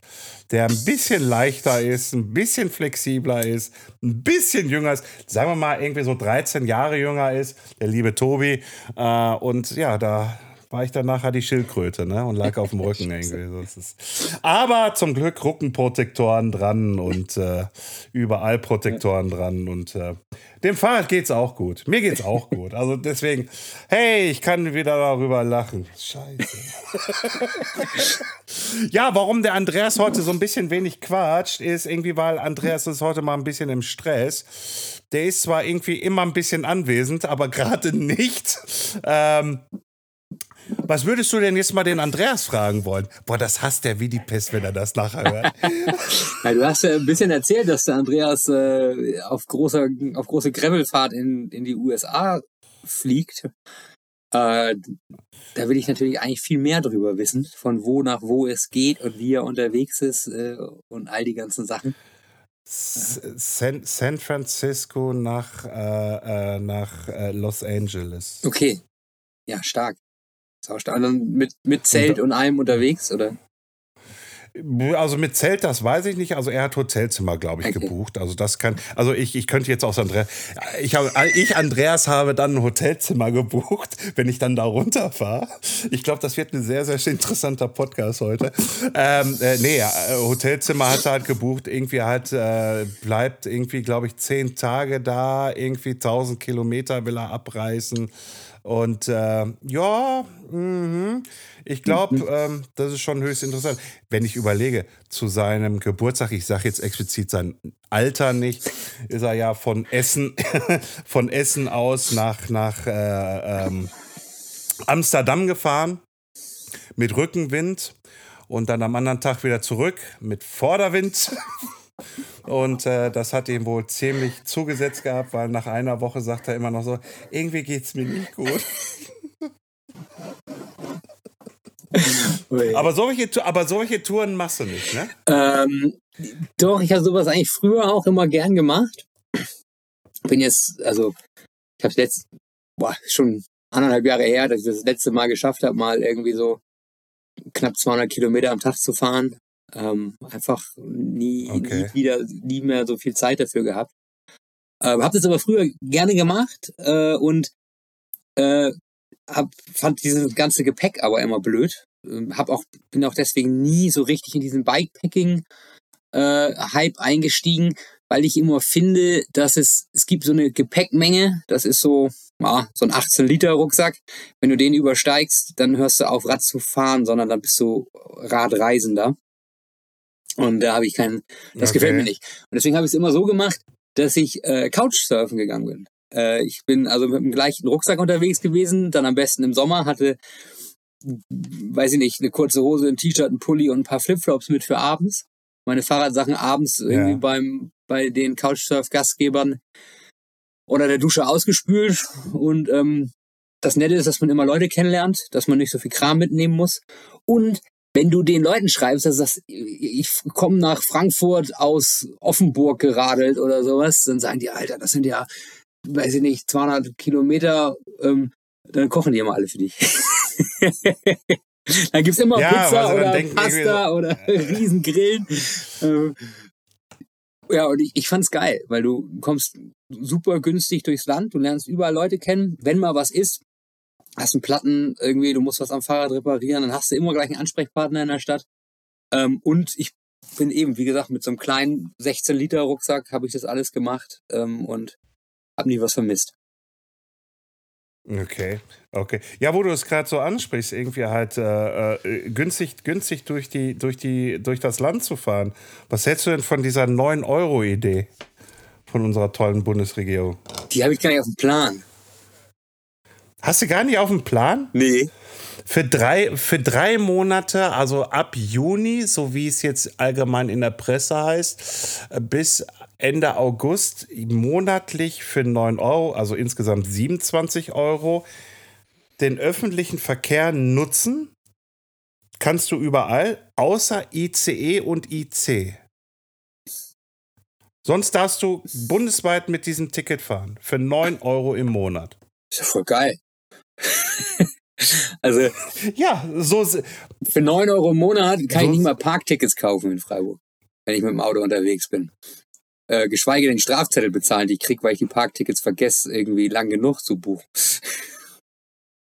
der ein bisschen leichter ist, ein bisschen flexibler ist, ein bisschen jünger ist, sagen wir mal irgendwie so 13 Jahre jünger ist, der liebe Tobi. Äh, und ja, da war ich dann nachher die Schildkröte ne? und lag auf dem Rücken irgendwie. Aber zum Glück Rückenprotektoren dran und äh, überall Protektoren dran und äh, dem Fahrrad geht's auch gut. Mir geht's auch gut. Also deswegen, hey, ich kann wieder darüber lachen. Scheiße. Ja, warum der Andreas heute so ein bisschen wenig quatscht, ist irgendwie, weil Andreas ist heute mal ein bisschen im Stress. Der ist zwar irgendwie immer ein bisschen anwesend, aber gerade nicht. Ähm, was würdest du denn jetzt mal den Andreas fragen wollen? Boah, das hasst der wie die Pest, wenn er das nachher hört. Ja, du hast ja ein bisschen erzählt, dass der Andreas äh, auf großer, auf große Gravelfahrt in, in die USA fliegt. Äh, da will ich natürlich eigentlich viel mehr drüber wissen, von wo nach wo es geht und wie er unterwegs ist äh, und all die ganzen Sachen. San, San Francisco nach, äh, äh, nach äh, Los Angeles. Okay. Ja, stark. Und dann mit, mit Zelt und allem unterwegs, oder? Also mit Zelt, das weiß ich nicht. Also er hat Hotelzimmer, glaube ich, Okay. gebucht. Also das kann, also ich, ich könnte jetzt aus Andreas, ich, habe, ich, Andreas, habe dann ein Hotelzimmer gebucht, wenn ich dann da runterfahre. Ich glaube, das wird ein sehr, sehr interessanter Podcast heute. Ähm, äh, nee, äh, Hotelzimmer hat er halt gebucht. Irgendwie halt, äh, bleibt irgendwie, glaube ich, zehn Tage da. Irgendwie 1000 Kilometer will er abreißen. Und äh, ja, mhm. ich glaube, ähm, das ist schon höchst interessant. Wenn ich überlege, zu seinem Geburtstag, ich sage jetzt explizit sein Alter nicht, ist er ja von Essen, von Essen aus nach, nach äh, ähm, Amsterdam gefahren mit Rückenwind und dann am anderen Tag wieder zurück mit Vorderwind. Und äh, das hat ihm wohl ziemlich zugesetzt gehabt, weil nach einer Woche sagt er immer noch so, irgendwie geht's mir nicht gut. Aber solche, aber solche Touren machst du nicht, ne? Ähm, doch, ich habe sowas eigentlich früher auch immer gern gemacht. Bin jetzt, also Ich habe jetzt boah, schon anderthalb Jahre her, dass ich das letzte Mal geschafft habe, mal irgendwie so knapp 200 Kilometer am Tag zu fahren. Ähm, einfach nie, Okay. nie wieder, nie mehr so viel Zeit dafür gehabt. Ähm, hab das aber früher gerne gemacht äh, und äh, hab, fand dieses ganze Gepäck aber immer blöd. Ähm, hab auch, bin auch deswegen nie so richtig in diesen Bikepacking äh, eingestiegen, weil ich immer finde, dass es, es gibt so eine Gepäckmenge, das ist so, ja, so ein 18 Liter Rucksack. Wenn du den übersteigst, dann hörst du auf Rad zu fahren, sondern dann bist du Radreisender. Und da habe ich keinen, das Okay. gefällt mir nicht. Und deswegen habe ich es immer so gemacht, dass ich äh, Couchsurfen gegangen bin. Äh, ich bin also mit dem gleichen Rucksack unterwegs gewesen, dann am besten im Sommer, hatte, weiß ich nicht, eine kurze Hose, ein T-Shirt, ein Pulli und ein paar Flipflops mit für abends. Meine Fahrradsachen abends irgendwie Ja. beim, bei den Couchsurf-Gastgebern oder der Dusche ausgespült. Und ähm, das Nette ist, dass man immer Leute kennenlernt, dass man nicht so viel Kram mitnehmen muss. Und wenn du den Leuten schreibst, dass das, ich komme nach Frankfurt aus Offenburg geradelt oder sowas, dann sagen die, Alter, das sind ja, weiß ich nicht, 200 Kilometer, ähm, dann kochen die immer alle für dich. dann gibt's immer Ja, Pizza oder Pasta oder Riesengrillen. ähm, ja, und ich, ich fand's geil, weil du kommst super günstig durchs Land, du lernst überall Leute kennen, wenn mal was ist, hast einen Platten irgendwie, du musst was am Fahrrad reparieren, dann hast du immer gleich einen Ansprechpartner in der Stadt. Ähm, und ich bin eben, wie gesagt, mit so einem kleinen 16 Liter Rucksack habe ich das alles gemacht ähm, und habe nie was vermisst. Okay, okay. Ja, wo du es gerade so ansprichst, irgendwie halt äh, äh, günstig, günstig durch die, durch die, durch das Land zu fahren. Was hältst du denn von dieser 9-Euro-Idee von unserer tollen Bundesregierung? Die habe ich gar nicht auf dem Plan. Hast du gar nicht auf dem Plan? Nee. Für drei, für drei Monate, also ab Juni, so wie es jetzt allgemein in der Presse heißt, bis Ende August monatlich für 9 Euro, also insgesamt 27 Euro, den öffentlichen Verkehr nutzen. Kannst du überall, außer ICE und IC. Sonst darfst du bundesweit mit diesem Ticket fahren. Für 9 Euro im Monat. Ist ja voll geil. also Ja, so, für 9 Euro im Monat kann ich So- nicht mal Parktickets kaufen in Freiburg, wenn ich mit dem Auto unterwegs bin. Äh, geschweige denn Strafzettel bezahlen, die ich krieg, weil ich die Parktickets vergesse, irgendwie lang genug zu buchen.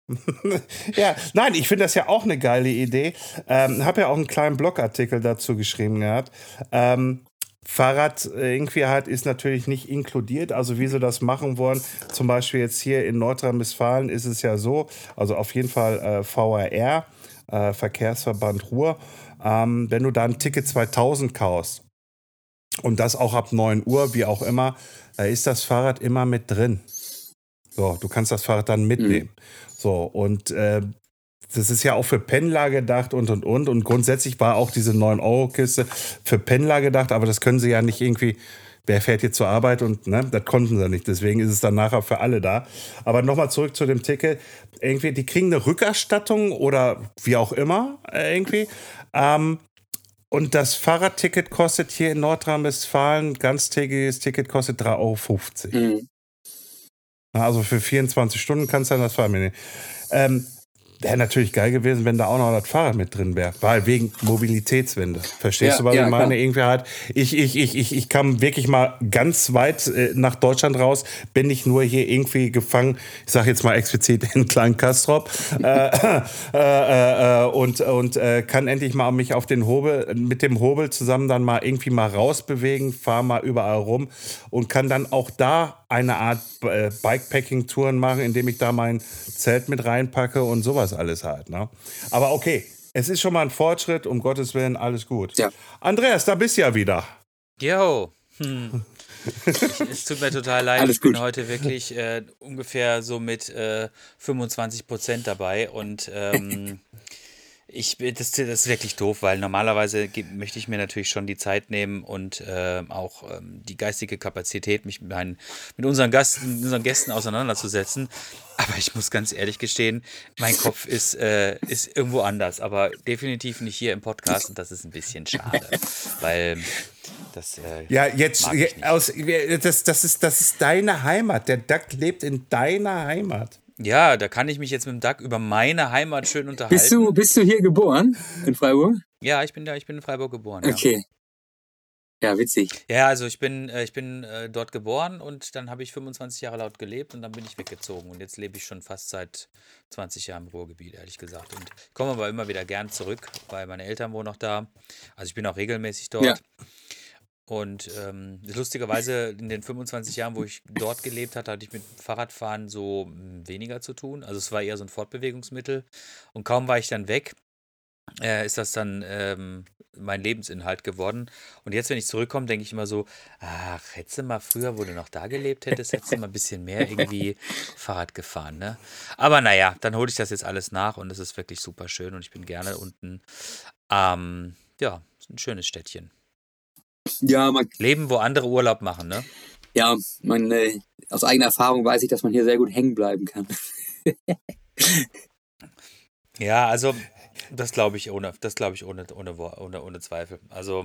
Ja, nein, ich finde das ja auch eine geile Idee. Ähm, habe ja auch einen kleinen Blogartikel dazu geschrieben gehabt. Ähm, Fahrrad äh, irgendwie halt ist natürlich nicht inkludiert, also wie sie das machen wollen. Zum Beispiel jetzt hier in Nordrhein-Westfalen ist es ja so, also auf jeden Fall äh, VRR, äh, Verkehrsverband Ruhr, ähm, wenn du da ein Ticket 2000 kaufst und das auch ab 9 Uhr, wie auch immer, da ist das Fahrrad immer mit drin. So, du kannst das Fahrrad dann mitnehmen. So, und äh, das ist ja auch für Pendler gedacht und und und. Und grundsätzlich war auch diese 9-Euro-Kiste für Pendler gedacht, aber das können sie ja nicht irgendwie. Wer fährt jetzt zur Arbeit und ne, das konnten sie nicht. Deswegen ist es dann nachher für alle da. Aber nochmal zurück zu dem Ticket. Irgendwie, die kriegen eine Rückerstattung oder wie auch immer, äh, irgendwie. Ähm, und das Fahrradticket kostet hier in Nordrhein-Westfalen, ganztägiges Ticket kostet 3,50 Euro. Mhm. Also für 24 Stunden kannst du dann das Fahrrad mitnehmen. Ähm, Wäre natürlich geil gewesen, wenn da auch noch das Fahrrad mit drin wäre. Weil wegen Mobilitätswende. Verstehst Ja, du, was ja, ich meine? klar. Irgendwie halt, ich, ich, ich, ich, ich kam wirklich mal ganz weit äh, nach Deutschland raus, bin nicht nur hier irgendwie gefangen, ich sage jetzt mal explizit in Klein Kastrop, äh, äh, äh, äh, und, und äh, kann endlich mal mich auf den Hobel, mit dem Hobel zusammen dann mal irgendwie mal rausbewegen, fahre mal überall rum und kann dann auch da eine Art äh, Bikepacking-Touren machen, indem ich da mein Zelt mit reinpacke und sowas alles halt. Ne? Aber okay, es ist schon mal ein Fortschritt, um Gottes Willen, alles gut. Ja. Andreas, da bist du ja wieder. Yo. Hm. Ich, es tut mir total leid. Alles ich bin gut. heute wirklich äh, ungefähr so mit äh, 25 Prozent dabei und ähm, ich, das, das ist wirklich doof, weil normalerweise möchte ich mir natürlich schon die Zeit nehmen und ähm, auch ähm, die geistige Kapazität, mich mit, meinen, mit unseren, Gast, mit unseren Gästen auseinanderzusetzen. Aber ich muss ganz ehrlich gestehen, mein Kopf ist, äh, ist irgendwo anders, aber definitiv nicht hier im Podcast und das ist ein bisschen schade, weil Das, äh, Ja, jetzt, aus, das, das, ist, das ist deine Heimat. Der Duck lebt in deiner Heimat. Ja, da kann ich mich jetzt mit dem Duck über meine Heimat schön unterhalten. Bist du, bist du hier geboren in Freiburg? Ja, ich bin da, ich bin in Freiburg geboren. Ja. Okay. Ja, witzig. Ja, also ich bin, äh, ich bin äh, dort geboren und dann habe ich 25 Jahre laut gelebt und dann bin ich weggezogen. Und jetzt lebe ich schon fast seit 20 Jahren im Ruhrgebiet, ehrlich gesagt. Und komme aber immer wieder gern zurück, weil meine Eltern wohnen noch da. Also ich bin auch regelmäßig dort. Ja. Und ähm, lustigerweise in den 25 Jahren, wo ich dort gelebt hatte, hatte ich mit Fahrradfahren so mh, weniger zu tun. Also es war eher so ein Fortbewegungsmittel. Und kaum war ich dann weg, äh, ist das dann ähm, mein Lebensinhalt geworden. Und jetzt, wenn ich zurückkomme, denke ich immer so, ach, hättest du mal früher, wo du noch da gelebt hättest, hättest du mal ein bisschen mehr irgendwie Fahrrad gefahren, ne? Aber naja, dann hole ich das jetzt alles nach und es ist wirklich super schön und ich bin gerne unten. Ähm, ja, ein schönes Städtchen. Ja, man, Leben, wo andere Urlaub machen, ne? ja, man, äh, aus eigener Erfahrung weiß ich, dass man hier sehr gut hängen bleiben kann. Ja, also das glaube ich ohne, das glaube ich ohne, ohne, ohne, ohne Zweifel. Also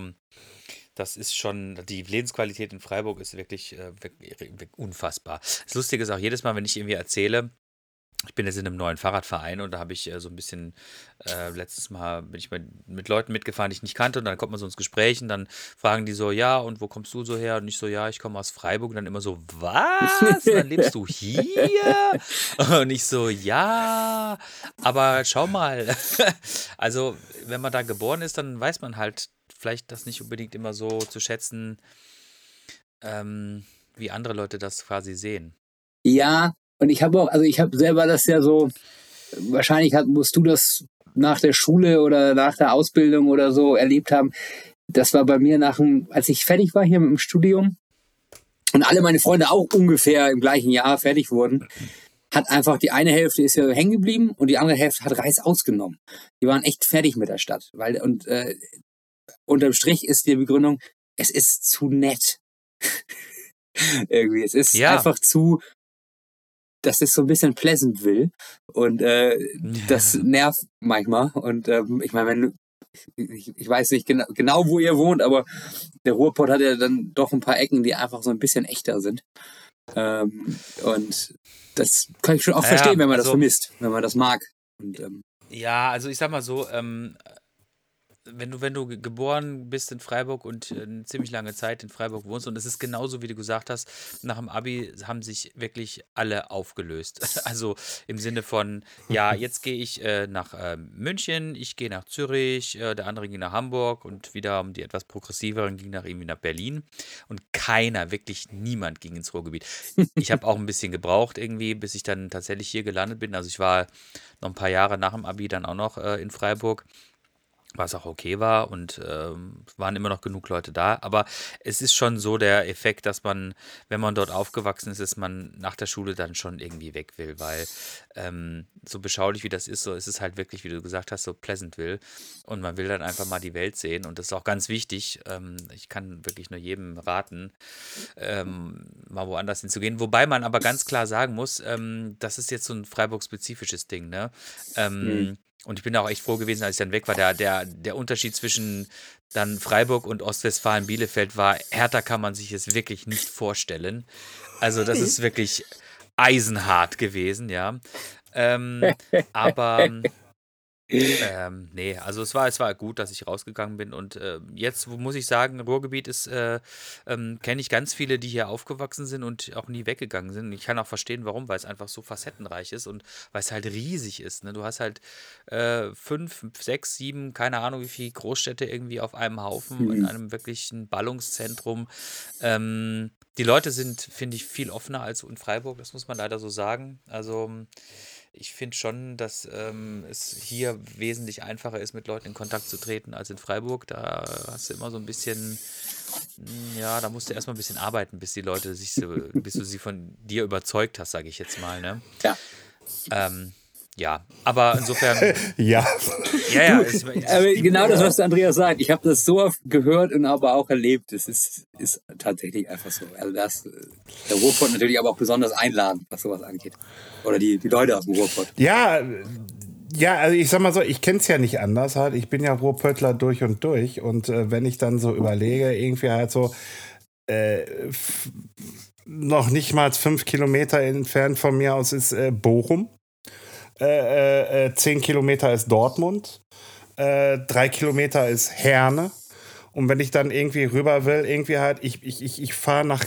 das ist schon, die Lebensqualität in Freiburg ist wirklich, äh, wirklich unfassbar. Das Lustige ist auch jedes Mal, wenn ich irgendwie erzähle, ich bin jetzt in einem neuen Fahrradverein und da habe ich äh, so ein bisschen, äh, letztes Mal bin ich mit, mit Leuten mitgefahren, die ich nicht kannte und dann kommt man so ins Gespräch und dann fragen die so, ja, und wo kommst du so her? Und ich so, ja, ich komme aus Freiburg und dann immer so, was? Und dann lebst du hier? Und ich so, ja, aber schau mal. Also, wenn man da geboren ist, dann weiß man halt vielleicht das nicht unbedingt immer so zu schätzen, ähm, wie andere Leute das quasi sehen. Ja, und ich habe auch, also ich habe selber das ja so, wahrscheinlich hat, musst du das nach der Schule oder nach der Ausbildung oder so erlebt haben. Das war bei mir nach dem, als ich fertig war hier mit dem Studium und alle meine Freunde auch ungefähr im gleichen Jahr fertig wurden, hat einfach die eine Hälfte ist ja hängen geblieben und die andere Hälfte hat Reis ausgenommen. Die waren echt fertig mit der Stadt, weil und äh, unterm Strich ist die Begründung, es ist zu nett. Irgendwie, es ist Ja. einfach zu, das ist so ein bisschen Pleasantville und äh, das nervt manchmal. Und ähm, ich meine, wenn du, ich, ich weiß nicht genau, genau, wo ihr wohnt, aber der Ruhrpott hat ja dann doch ein paar Ecken, die einfach so ein bisschen echter sind. Ähm, und das kann ich schon auch Ja, verstehen, wenn man das also- vermisst, wenn man das mag. Und, ähm, Ja, also ich sag mal so, ähm, wenn du, wenn du ge- geboren bist in Freiburg und äh, eine ziemlich lange Zeit in Freiburg wohnst, und es ist genauso, wie du gesagt hast, nach dem Abi haben sich wirklich alle aufgelöst. Also im Sinne von, ja, jetzt gehe ich äh, nach äh, München, ich gehe nach Zürich, äh, der andere ging nach Hamburg und wieder die etwas progressiveren ging nach irgendwie nach Berlin. Und keiner, wirklich niemand ging ins Ruhrgebiet. Ich habe auch ein bisschen gebraucht irgendwie, bis ich dann tatsächlich hier gelandet bin. Also ich war noch ein paar Jahre nach dem Abi dann auch noch äh, in Freiburg, was auch okay war und ähm, waren immer noch genug Leute da. Aber es ist schon so der Effekt, dass man, wenn man dort aufgewachsen ist, ist man nach der Schule dann schon irgendwie weg will, weil ähm, so beschaulich wie das ist, so ist es halt wirklich, wie du gesagt hast, so Pleasantville und man will dann einfach mal die Welt sehen und das ist auch ganz wichtig. Ähm, ich kann wirklich nur jedem raten, ähm, mal woanders hinzugehen. Wobei man aber ganz klar sagen muss, ähm, das ist jetzt so ein Freiburg-spezifisches Ding, ne? Ähm, Und ich bin auch echt froh gewesen, als ich dann weg war. Der, der, der Unterschied zwischen dann Freiburg und Ostwestfalen-Bielefeld war, härter kann man sich es wirklich nicht vorstellen. Also, das ist wirklich eisenhart gewesen, ja. Ähm, aber ähm, nee, also es war, es war gut, dass ich rausgegangen bin. Und äh, jetzt muss ich sagen, Ruhrgebiet ist, äh, ähm, kenne ich ganz viele, die hier aufgewachsen sind und auch nie weggegangen sind. Ich kann auch verstehen, warum, weil es einfach so facettenreich ist und weil es halt riesig ist. Ne? Du hast halt äh, fünf, sechs, sieben, keine Ahnung, wie viele Großstädte irgendwie auf einem Haufen, in einem wirklichen Ballungszentrum. Ähm, die Leute sind, finde ich, viel offener als in Freiburg, das muss man leider so sagen. Also ich finde schon, dass ähm, es hier wesentlich einfacher ist, mit Leuten in Kontakt zu treten als in Freiburg. Da hast du immer so ein bisschen, mm, ja, da musst du erstmal ein bisschen arbeiten, bis die Leute sich so, bis du sie von dir überzeugt hast, sage ich jetzt mal. Ne? Ja. Ähm, ja, aber insofern, Ja. ja, ja. Es, es, genau das, was Andreas sagt. Ich habe das so oft gehört und aber auch erlebt. Es ist, ist tatsächlich einfach so. Also das, der Ruhrpott natürlich aber auch besonders einladend, was sowas angeht. Oder die, die Leute aus dem Ruhrpott. Ja, Ja, also ich sag mal so, ich kenne es ja nicht anders halt. Ich bin ja Ruhrpöttler durch und durch. Und äh, wenn ich dann so überlege, irgendwie halt so, äh, noch nicht mal fünf Kilometer entfernt von mir aus ist äh, Bochum. Äh, äh, zehn Kilometer ist Dortmund. Äh, drei Kilometer ist Herne. Und wenn ich dann irgendwie rüber will, irgendwie halt, ich, ich, ich, ich fahre nach,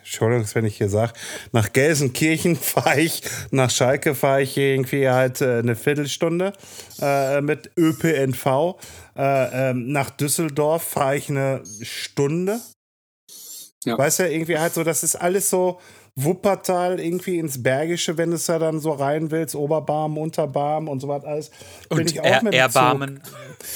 Entschuldigung, wenn ich hier sage, nach Gelsenkirchen fahre ich, nach Schalke fahre ich irgendwie halt äh, eine Viertelstunde äh, mit ÖPNV. Äh, ähm, nach Düsseldorf fahre ich eine Stunde. Ja. Weißt du, irgendwie halt so, das ist alles so Wuppertal irgendwie ins Bergische, wenn du es da dann so rein willst, Oberbarm, Unterbarm und so was alles. Bin und ich auch er mit Erbarmen.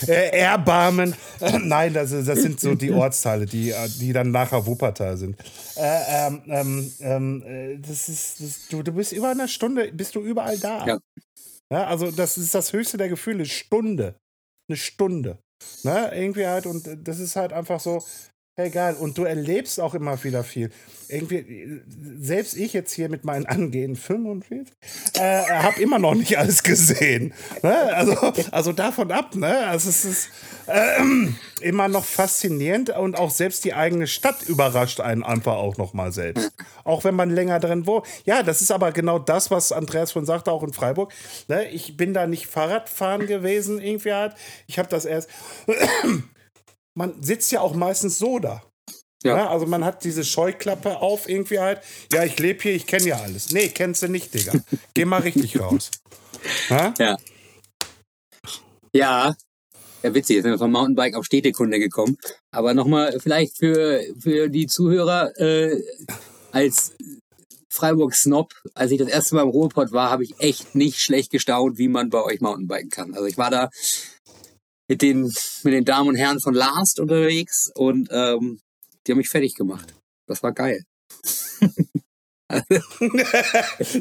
Äh, Erbarmen. Nein, das, das sind so die Ortsteile, die, die dann nachher Wuppertal sind. Äh, ähm, ähm, ähm äh, das ist, das, du, du bist über eine Stunde, bist du überall da. Ja. ja. Also das ist das höchste der Gefühle, Stunde. Eine Stunde. Ne, irgendwie halt, und das ist halt einfach so, Egal. Und du erlebst auch immer wieder viel. Irgendwie, selbst ich jetzt hier mit meinen angehenden 45, äh, habe immer noch nicht alles gesehen. Ne? Also, also davon ab, ne? Also es ist äh, immer noch faszinierend und auch selbst die eigene Stadt überrascht einen einfach auch noch mal selbst. Auch wenn man länger drin wohnt. Ja, das ist aber genau das, was Andreas von sagte, auch in Freiburg. Ne? Ich bin da nicht Fahrradfahren gewesen, irgendwie halt. Ich habe das erst man sitzt ja auch meistens so da. Ja. ja. also man hat diese Scheuklappe auf, irgendwie halt. Ja, ich lebe hier, ich kenne ja alles. Nee, kennst du nicht, Digga. Geh mal richtig raus. Ja. Ja. Ja, ja witzig, jetzt sind wir vom Mountainbike auf Städtekunde gekommen. Aber nochmal vielleicht für, für die Zuhörer, äh, als Freiburg-Snob, als ich das erste Mal im Ruhrpott war, habe ich echt nicht schlecht gestaunt, wie man bei euch Mountainbiken kann. Also ich war da mit den, mit den Damen und Herren von Last unterwegs und ähm, die haben mich fertig gemacht. Das war geil.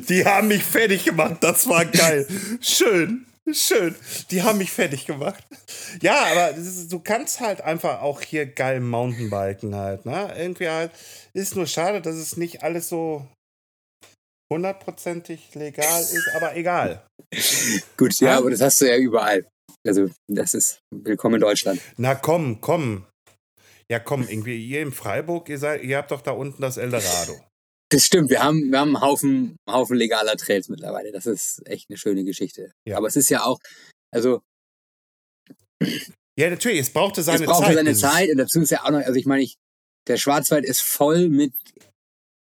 die haben mich fertig gemacht, das war geil. Schön. Schön. Die haben mich fertig gemacht. Ja, aber ist, du kannst halt einfach auch hier geil Mountainbiken halt, ne? Irgendwie halt. Ist nur schade, dass es nicht alles so hundertprozentig legal ist, aber egal. Gut, ja, aber das hast du ja überall. Also, das ist willkommen in Deutschland. Na komm, komm. Ja, komm, irgendwie, ihr in Freiburg, ihr, seid, ihr habt doch da unten das Eldorado. Das stimmt, wir haben, wir haben einen Haufen, Haufen legaler Trails mittlerweile. Das ist echt eine schöne Geschichte. Ja. Aber es ist ja auch, also. Ja, natürlich, es brauchte seine Zeit. Es brauchte Zeit, seine Zeit und dazu ist ja auch noch, also ich meine, ich, der Schwarzwald ist voll mit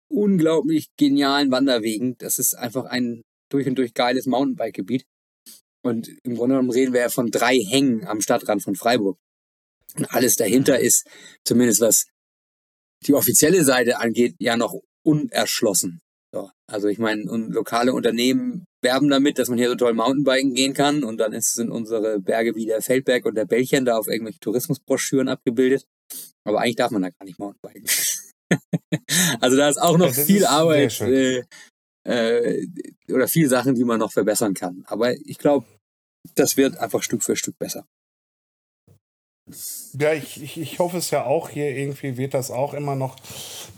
unglaublich genialen Wanderwegen. Das ist einfach ein durch und durch geiles Mountainbike-Gebiet. Und im Grunde genommen reden wir ja von drei Hängen am Stadtrand von Freiburg. Und alles dahinter ist, zumindest was die offizielle Seite angeht, ja noch unerschlossen. So. Also ich meine, lokale Unternehmen werben damit, dass man hier so toll Mountainbiken gehen kann und dann ist, sind unsere Berge wie der Feldberg und der Bällchen da auf irgendwelche Tourismusbroschüren abgebildet. Aber eigentlich darf man da gar nicht Mountainbiken. also da ist auch noch viel ist Arbeit äh, äh, oder viel Sachen, die man noch verbessern kann. Aber ich glaube, das wird einfach Stück für Stück besser. Ja, ich, ich, ich hoffe es ja auch. Hier irgendwie wird das auch immer noch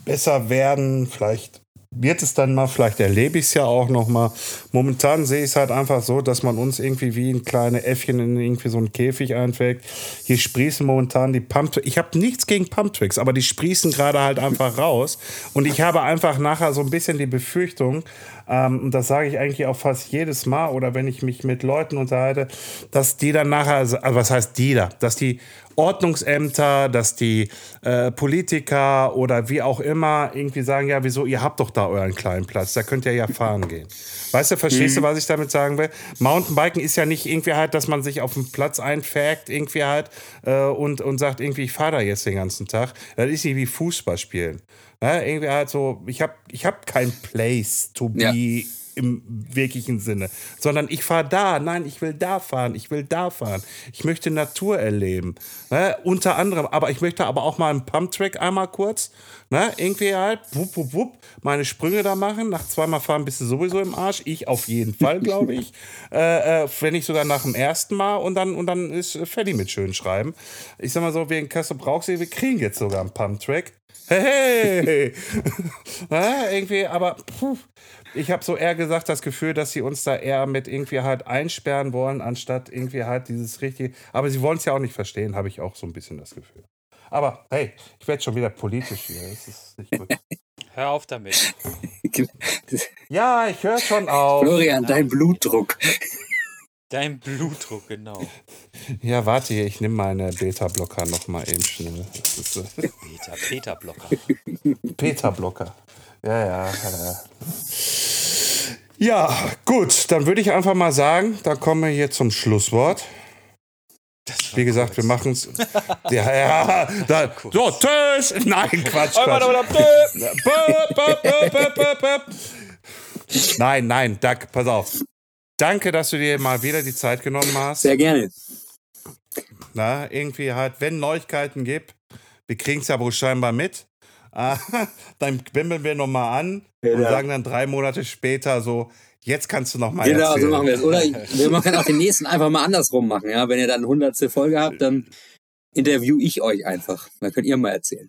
besser werden. Vielleicht wird es dann mal, vielleicht erlebe ich es ja auch noch mal. Momentan sehe ich es halt einfach so, dass man uns irgendwie wie ein kleine Äffchen in irgendwie so einen Käfig einfällt. Hier sprießen momentan die Pump. Ich habe nichts gegen Pumptricks, aber die sprießen gerade halt einfach raus. Und ich habe einfach nachher so ein bisschen die Befürchtung, ähm, und das sage ich eigentlich auch fast jedes Mal oder wenn ich mich mit Leuten unterhalte, dass die dann nachher, also was heißt die da, dass die Ordnungsämter, dass die äh, Politiker oder wie auch immer irgendwie sagen, ja, wieso, ihr habt doch da euren kleinen Platz, da könnt ihr ja fahren gehen. Weißt du, verstehst mhm. du, was ich damit sagen will? Mountainbiken ist ja nicht irgendwie halt, dass man sich auf den Platz einfägt, irgendwie halt, äh, und, und sagt, irgendwie, ich fahre da jetzt den ganzen Tag. Das ist nicht wie Fußball spielen. Ja, irgendwie halt so, ich habe ich hab kein Place to be ja. im wirklichen Sinne, sondern ich fahre da, nein, ich will da fahren, ich will da fahren, ich möchte Natur erleben. Ne? Unter anderem, aber ich möchte aber auch mal einen Pumptrack einmal kurz, ne? irgendwie halt, wupp, wupp, wupp, meine Sprünge da machen. Nach zweimal fahren bist du sowieso im Arsch, ich auf jeden Fall, glaube ich. äh, äh, wenn nicht sogar nach dem ersten Mal und dann, und dann ist fertig mit schön schreiben. Ich sag mal so, wegen Kassel Brauchsee, wir kriegen jetzt sogar einen Pumptrack. Hey! ja, irgendwie, aber puh, ich habe so eher gesagt, das Gefühl, dass sie uns da eher mit irgendwie halt einsperren wollen, anstatt irgendwie halt dieses richtige. Aber sie wollen es ja auch nicht verstehen, habe ich auch so ein bisschen das Gefühl. Aber hey, ich werde schon wieder politisch hier. Das ist nicht gut. Hör auf damit. ja, ich höre schon auf. Florian, dein Blutdruck. Dein Blutdruck, genau. Ja, warte hier, ich nehme meine Beta-Blocker nochmal eben schnell. Beta, Beta-Blocker. Beta-Blocker. Ja, ja, ja. Ja, gut, dann würde ich einfach mal sagen, dann kommen wir hier zum Schlusswort. Wie gesagt, wir machen es. Ja, ja. Da, so, tschüss. Nein, Quatsch. Quatsch. Nein, nein, Duck, pass auf. Danke, dass du dir mal wieder die Zeit genommen hast. Sehr gerne. Na, irgendwie halt, wenn Neuigkeiten gibt, wir kriegen es ja wohl scheinbar mit. dann bimmeln wir nochmal an ja, und sagen dann drei Monate später so, jetzt kannst du nochmal Genau, erzählen. so machen wir es. Oder wir können auch den nächsten einfach mal andersrum machen. Ja? Wenn ihr dann 100. Folge habt, dann interview ich euch einfach. Dann könnt ihr mal erzählen.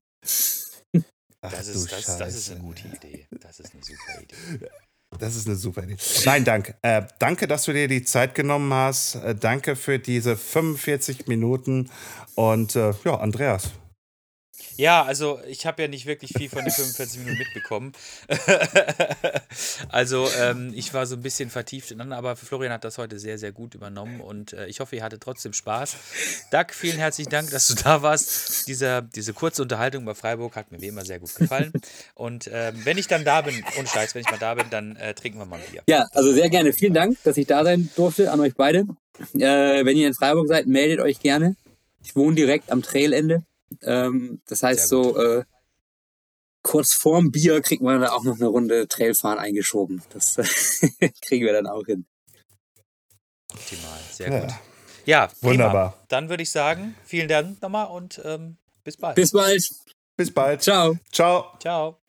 Ach, das, ist, das, das, ist eine gute Idee. Das ist eine super Idee. Das ist eine super Idee. Nein, danke. Äh, danke, dass du dir die Zeit genommen hast. Äh, danke für diese 45 Minuten. Und äh, ja, Andreas, ja, also ich habe ja nicht wirklich viel von den 45 Minuten mitbekommen. also ähm, ich war so ein bisschen vertieft in aber Florian hat das heute sehr, sehr gut übernommen und äh, ich hoffe, ihr hattet trotzdem Spaß. Doug, vielen herzlichen Dank, dass du da warst. Diese, diese kurze Unterhaltung bei Freiburg hat mir wie immer sehr gut gefallen. Und ähm, wenn ich dann da bin, ohne Scheiß, wenn ich mal da bin, dann äh, trinken wir mal ein Bier. Ja, also sehr gerne. Vielen Dank, dass ich da sein durfte an euch beide. Äh, wenn ihr in Freiburg seid, meldet euch gerne. Ich wohne direkt am Trailende. Ähm, das heißt so, äh, kurz vorm Bier kriegt man da auch noch eine Runde Trailfahren eingeschoben. Das kriegen wir dann auch hin. Optimal, sehr ja. gut. Ja, wunderbar. Prima. Dann würde ich sagen, vielen Dank nochmal und ähm, bis bald. Bis bald. Bis bald. Ciao. Ciao. Ciao.